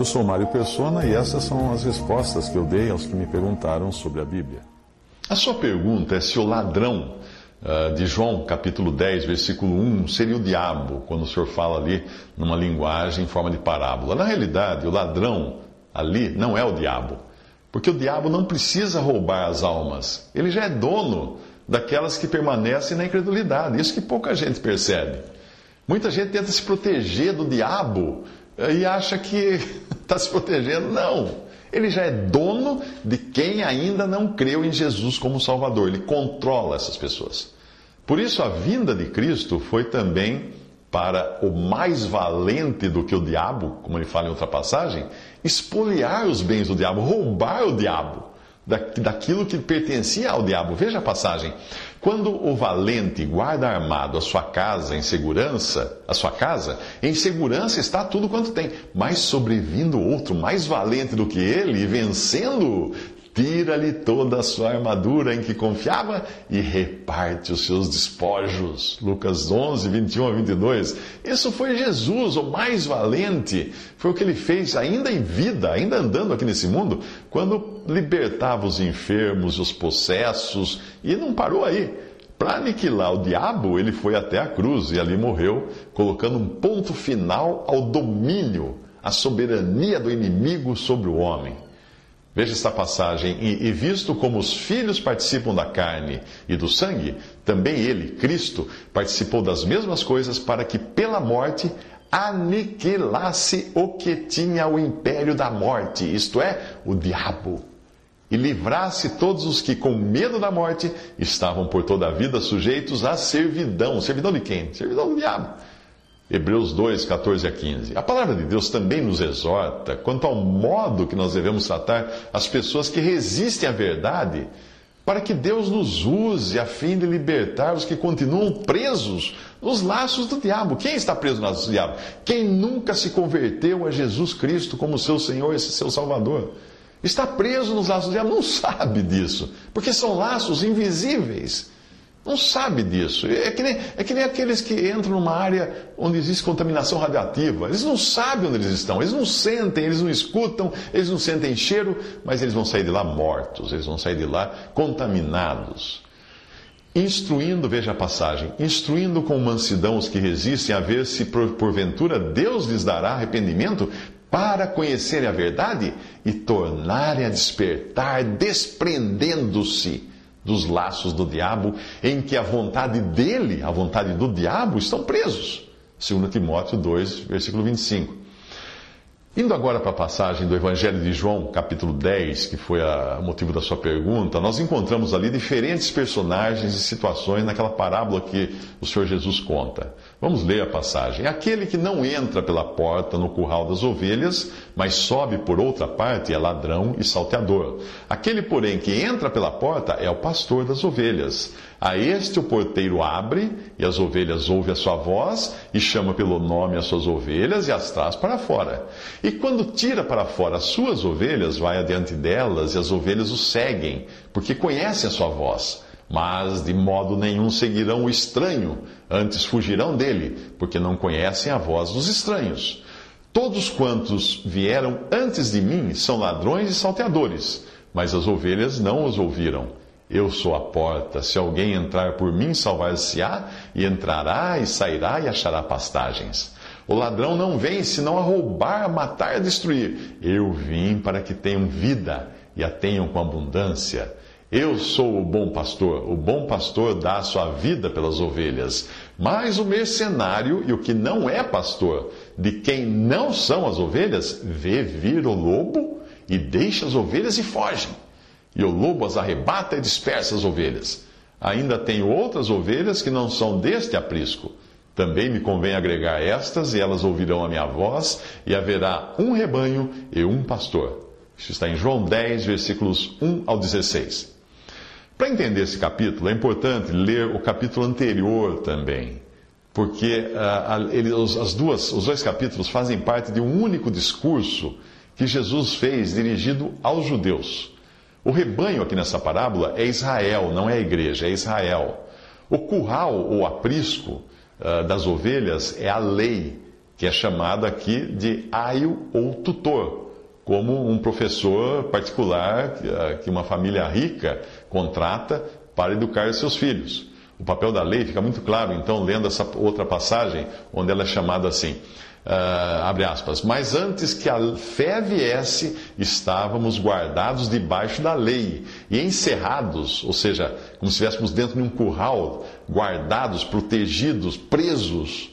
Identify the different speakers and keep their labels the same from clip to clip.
Speaker 1: Eu sou Mário Persona e essas são as respostas que eu dei aos que me perguntaram sobre a Bíblia.
Speaker 2: A sua pergunta é se o ladrão uh, de João, capítulo 10, versículo 1, seria o diabo, quando o senhor fala ali numa linguagem em forma de parábola. Na realidade, o ladrão ali não é o diabo, porque o diabo não precisa roubar as almas, ele já é dono daquelas que permanecem na incredulidade. Isso que pouca gente percebe. Muita gente tenta se proteger do diabo e acha que está se protegendo. Não. Ele já é dono de quem ainda não creu em Jesus como Salvador. Ele controla essas pessoas. Por isso, a vinda de Cristo foi também para o mais valente do que o diabo, como ele fala em outra passagem, espoliar os bens do diabo, roubar o diabo daquilo que pertencia ao diabo. Veja a passagem. Quando o valente guarda armado a sua casa em segurança, a sua casa, em segurança está tudo quanto tem. Mas sobrevindo outro mais valente do que ele, vencendo, tira-lhe toda a sua armadura em que confiava e reparte os seus despojos. Lucas 11, 21 a 22. Isso foi Jesus, o mais valente. Foi o que ele fez ainda em vida, ainda andando aqui nesse mundo, quando libertava os enfermos, os possessos, e não parou aí. Para aniquilar o diabo, ele foi até a cruz e ali morreu, colocando um ponto final ao domínio, à soberania do inimigo sobre o homem. Veja esta passagem. E, e, visto como os filhos participam da carne e do sangue, também ele, Cristo, participou das mesmas coisas para que pela morte aniquilasse o que tinha o império da morte, isto é, o diabo, e livrasse todos os que, com medo da morte, estavam por toda a vida sujeitos à servidão. Servidão de quem? Servidão do diabo Hebreus 2, 14 a 15. A palavra de Deus também nos exorta quanto ao modo que nós devemos tratar as pessoas que resistem à verdade, para que Deus nos use a fim de libertar os que continuam presos nos laços do diabo. Quem está preso nos laços do diabo? Quem nunca se converteu a Jesus Cristo como seu Senhor e seu Salvador. Está preso nos laços do diabo, não sabe disso, porque são laços invisíveis não sabe disso. É que, nem, é que nem aqueles que entram numa área onde existe contaminação radioativa. Eles não sabem onde eles estão, eles não sentem, eles não escutam, eles não sentem cheiro, mas eles vão sair de lá mortos, eles vão sair de lá contaminados. Instruindo, veja a passagem, instruindo com mansidão os que resistem a ver se porventura Deus lhes dará arrependimento para conhecerem a verdade e tornarem a despertar, desprendendo-se dos laços do diabo, em que a vontade dele, a vontade do diabo, estão presos. 2 Timóteo 2, versículo 25. Indo agora para a passagem do Evangelho de João, capítulo 10, que foi o motivo da sua pergunta, nós encontramos ali diferentes personagens e situações naquela parábola que o Senhor Jesus conta. Vamos ler a passagem. Aquele que não entra pela porta no curral das ovelhas, mas sobe por outra parte é ladrão e salteador. Aquele, porém, que entra pela porta é o pastor das ovelhas. A este o porteiro abre, e as ovelhas ouvem a sua voz, e chama pelo nome as suas ovelhas e as traz para fora. E quando tira para fora as suas ovelhas, vai adiante delas, e as ovelhas o seguem, porque conhecem a sua voz. Mas de modo nenhum seguirão o estranho, antes fugirão dele, porque não conhecem a voz dos estranhos. Todos quantos vieram antes de mim são ladrões e salteadores, mas as ovelhas não os ouviram. Eu sou a porta. Se alguém entrar por mim, salvar-se-á, e entrará e sairá e achará pastagens. O ladrão não vem senão a roubar, a matar a destruir. Eu vim para que tenham vida e a tenham com abundância. Eu sou o bom pastor. O bom pastor dá a sua vida pelas ovelhas. Mas o mercenário e o que não é pastor, de quem não são as ovelhas, vê vir o lobo e deixa as ovelhas e foge. E o lobo as arrebata e dispersa as ovelhas. Ainda tenho outras ovelhas que não são deste aprisco. Também me convém agregar estas, e elas ouvirão a minha voz, e haverá um rebanho e um pastor. Isso está em João 10, versículos 1 ao 16. Para entender esse capítulo, é importante ler o capítulo anterior também, porque uh, ele, os, as duas, os dois capítulos fazem parte de um único discurso que Jesus fez dirigido aos judeus. O rebanho aqui nessa parábola é Israel, não é a igreja, é Israel. O curral ou aprisco uh, das ovelhas é a lei, que é chamada aqui de aio ou tutor, como um professor particular uh, que uma família rica contrata para educar seus filhos. O papel da lei fica muito claro, então, lendo essa outra passagem, onde ela é chamada assim. Uh, abre aspas, mas antes que a fé viesse, estávamos guardados debaixo da lei e encerrados, ou seja, como se estivéssemos dentro de um curral, guardados, protegidos, presos,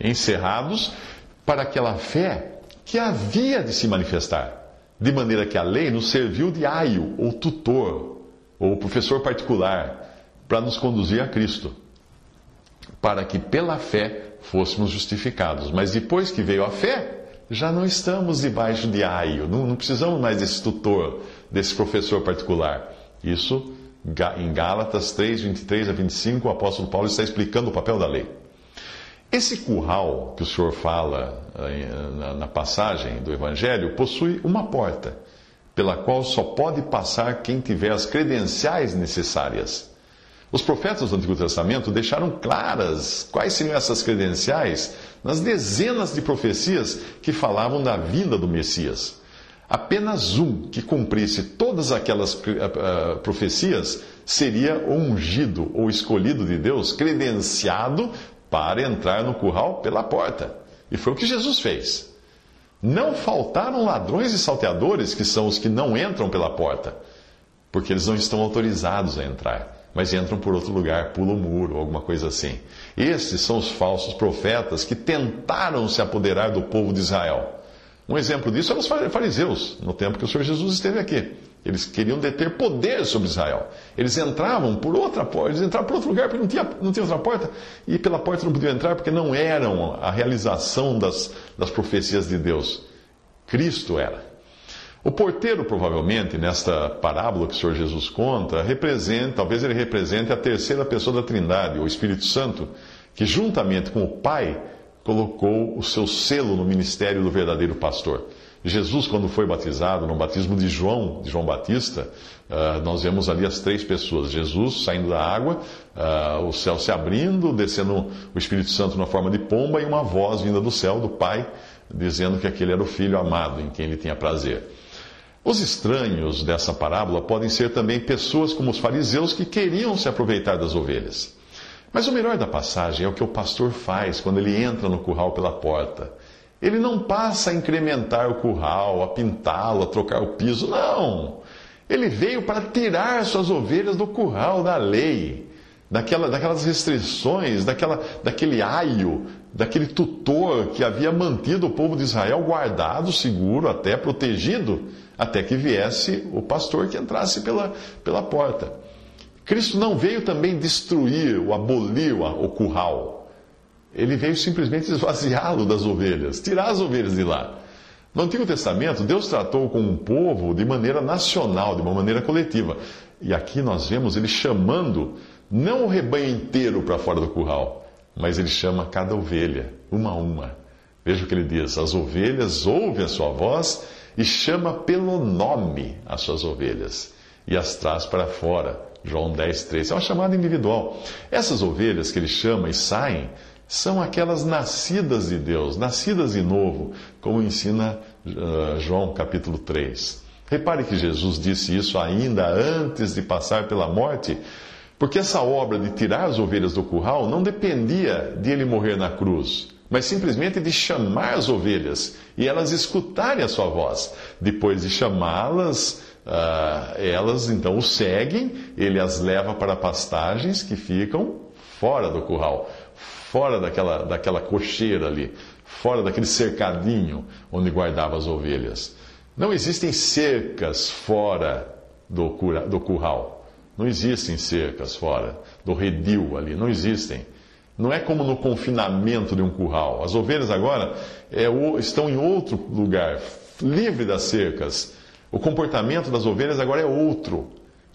Speaker 2: encerrados para aquela fé que havia de se manifestar, de maneira que a lei nos serviu de aio, ou tutor, ou professor particular, para nos conduzir a Cristo, para que pela fé fôssemos justificados. Mas depois que veio a fé, já não estamos debaixo de aio, não, não precisamos mais desse tutor, desse professor particular. Isso, em Gálatas 3, 23 a 25, o apóstolo Paulo está explicando o papel da lei. Esse curral que o senhor fala eh, na passagem do Evangelho possui uma porta, pela qual só pode passar quem tiver as credenciais necessárias. Os profetas do Antigo Testamento deixaram claras quais seriam essas credenciais nas dezenas de profecias que falavam da vinda do Messias. Apenas um que cumprisse todas aquelas uh, profecias seria ungido ou escolhido de Deus, credenciado para entrar no curral pela porta. E foi o que Jesus fez. Não faltaram ladrões e salteadores, que são os que não entram pela porta, porque eles não estão autorizados a entrar mas entram por outro lugar, pulam o muro, alguma coisa assim. Esses são os falsos profetas que tentaram se apoderar do povo de Israel. Um exemplo disso eram os fariseus, no tempo que o Senhor Jesus esteve aqui. Eles queriam deter poder sobre Israel. Eles entravam por outra porta, eles entravam por outro lugar porque não tinha, não tinha outra porta, e pela porta não podiam entrar porque não eram a realização das, das profecias de Deus. Cristo era. O porteiro, provavelmente, nesta parábola que o Senhor Jesus conta, representa, talvez ele represente a terceira pessoa da Trindade, o Espírito Santo, que juntamente com o Pai colocou o seu selo no ministério do verdadeiro pastor. Jesus, quando foi batizado, no batismo de João, de João Batista, uh, nós vemos ali as três pessoas: Jesus saindo da água, uh, o céu se abrindo, descendo o Espírito Santo na forma de pomba e uma voz vinda do céu, do Pai, dizendo que aquele era o Filho amado, em quem ele tinha prazer. Os estranhos dessa parábola podem ser também pessoas como os fariseus que queriam se aproveitar das ovelhas. Mas o melhor da passagem é o que o pastor faz quando ele entra no curral pela porta. Ele não passa a incrementar o curral, a pintá-lo, a trocar o piso, não. Ele veio para tirar suas ovelhas do curral da lei, daquela, daquelas restrições, daquela, daquele aio, daquele tutor que havia mantido o povo de Israel guardado, seguro, até protegido até que viesse o pastor que entrasse pela, pela porta. Cristo não veio também destruir ou abolir o curral. Ele veio simplesmente esvaziá-lo das ovelhas, tirar as ovelhas de lá. No Antigo Testamento, Deus tratou com um povo de maneira nacional, de uma maneira coletiva. E aqui nós vemos ele chamando não o rebanho inteiro para fora do curral, mas ele chama cada ovelha, uma a uma. Veja o que ele diz: as ovelhas ouvem a sua voz e chama pelo nome as suas ovelhas e as traz para fora. João 10, 13. É uma chamada individual. Essas ovelhas que ele chama e saem são aquelas nascidas de Deus, nascidas de novo, como ensina uh, João capítulo 3. Repare que Jesus disse isso ainda antes de passar pela morte, porque essa obra de tirar as ovelhas do curral não dependia de ele morrer na cruz mas simplesmente de chamar as ovelhas e elas escutarem a sua voz. Depois de chamá-las, uh, elas então o seguem, ele as leva para pastagens que ficam fora do curral, fora daquela, daquela cocheira ali, fora daquele cercadinho onde guardava as ovelhas. Não existem cercas fora do, do curral. Não existem cercas fora do redil ali, não existem. Não é como no confinamento de um curral. As ovelhas agora é, estão em outro lugar, livre das cercas. O comportamento das ovelhas agora é outro.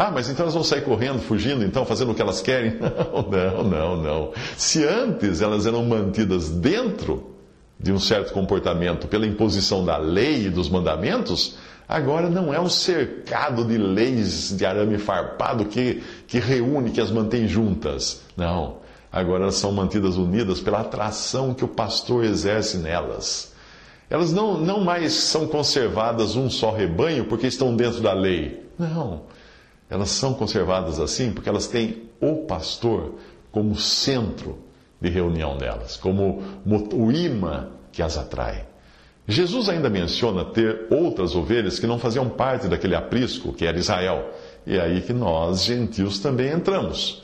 Speaker 2: Ah, mas então elas vão sair correndo, fugindo, então, fazendo o que elas querem? Não, não, não, não. Se antes elas eram mantidas dentro de um certo comportamento pela imposição da lei e dos mandamentos, agora não é um cercado de leis de arame farpado que, que reúne, que as mantém juntas. Não. Agora elas são mantidas unidas pela atração que o pastor exerce nelas. Elas não, não mais são conservadas um só rebanho porque estão dentro da lei. Não. Elas são conservadas assim porque elas têm o pastor como centro de reunião delas, como o imã que as atrai. Jesus ainda menciona ter outras ovelhas que não faziam parte daquele aprisco que era Israel. E é aí que nós, gentios, também entramos.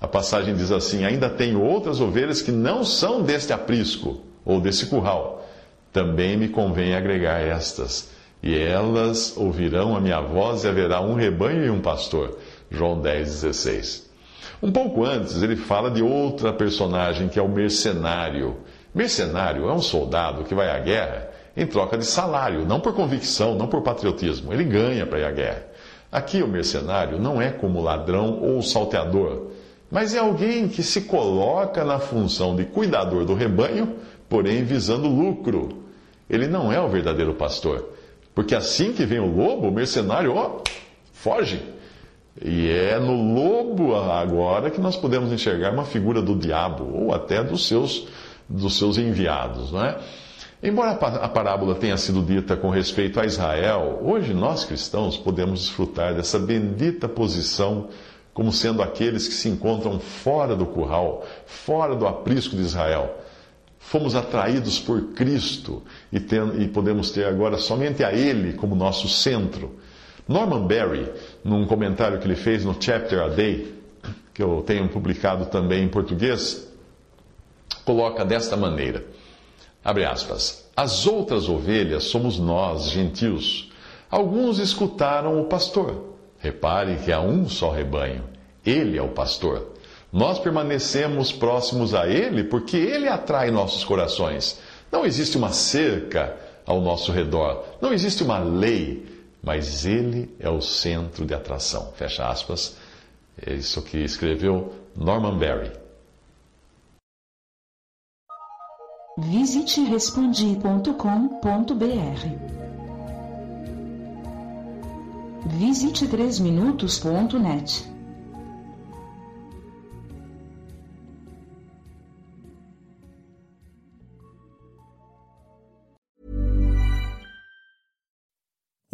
Speaker 2: A passagem diz assim: Ainda tenho outras ovelhas que não são deste aprisco ou desse curral. Também me convém agregar estas. E elas ouvirão a minha voz e haverá um rebanho e um pastor. João 10, 16. Um pouco antes, ele fala de outra personagem que é o mercenário. Mercenário é um soldado que vai à guerra em troca de salário, não por convicção, não por patriotismo. Ele ganha para ir à guerra. Aqui o mercenário não é como ladrão ou salteador, mas é alguém que se coloca na função de cuidador do rebanho, porém visando lucro. Ele não é o verdadeiro pastor, porque assim que vem o lobo, o mercenário, ó, foge. E é no lobo agora que nós podemos enxergar uma figura do diabo, ou até dos seus, dos seus enviados, não é? Embora a parábola tenha sido dita com respeito a Israel, hoje nós cristãos podemos desfrutar dessa bendita posição como sendo aqueles que se encontram fora do curral, fora do aprisco de Israel. Fomos atraídos por Cristo e, e podemos ter agora somente a Ele como nosso centro. Norman Berry, num comentário que ele fez no Chapter a Day, que eu tenho publicado também em português, coloca desta maneira: abre aspas. As outras ovelhas somos nós, gentios. Alguns escutaram o pastor. Repare que há um só rebanho. Ele é o pastor. Nós permanecemos próximos a ele porque ele atrai nossos corações. Não existe uma cerca ao nosso redor. Não existe uma lei mas ele é o centro de atração. Fecha aspas. É isso que escreveu Norman Berry.
Speaker 3: Visite respondi.com.br. Visite 3minutos.net.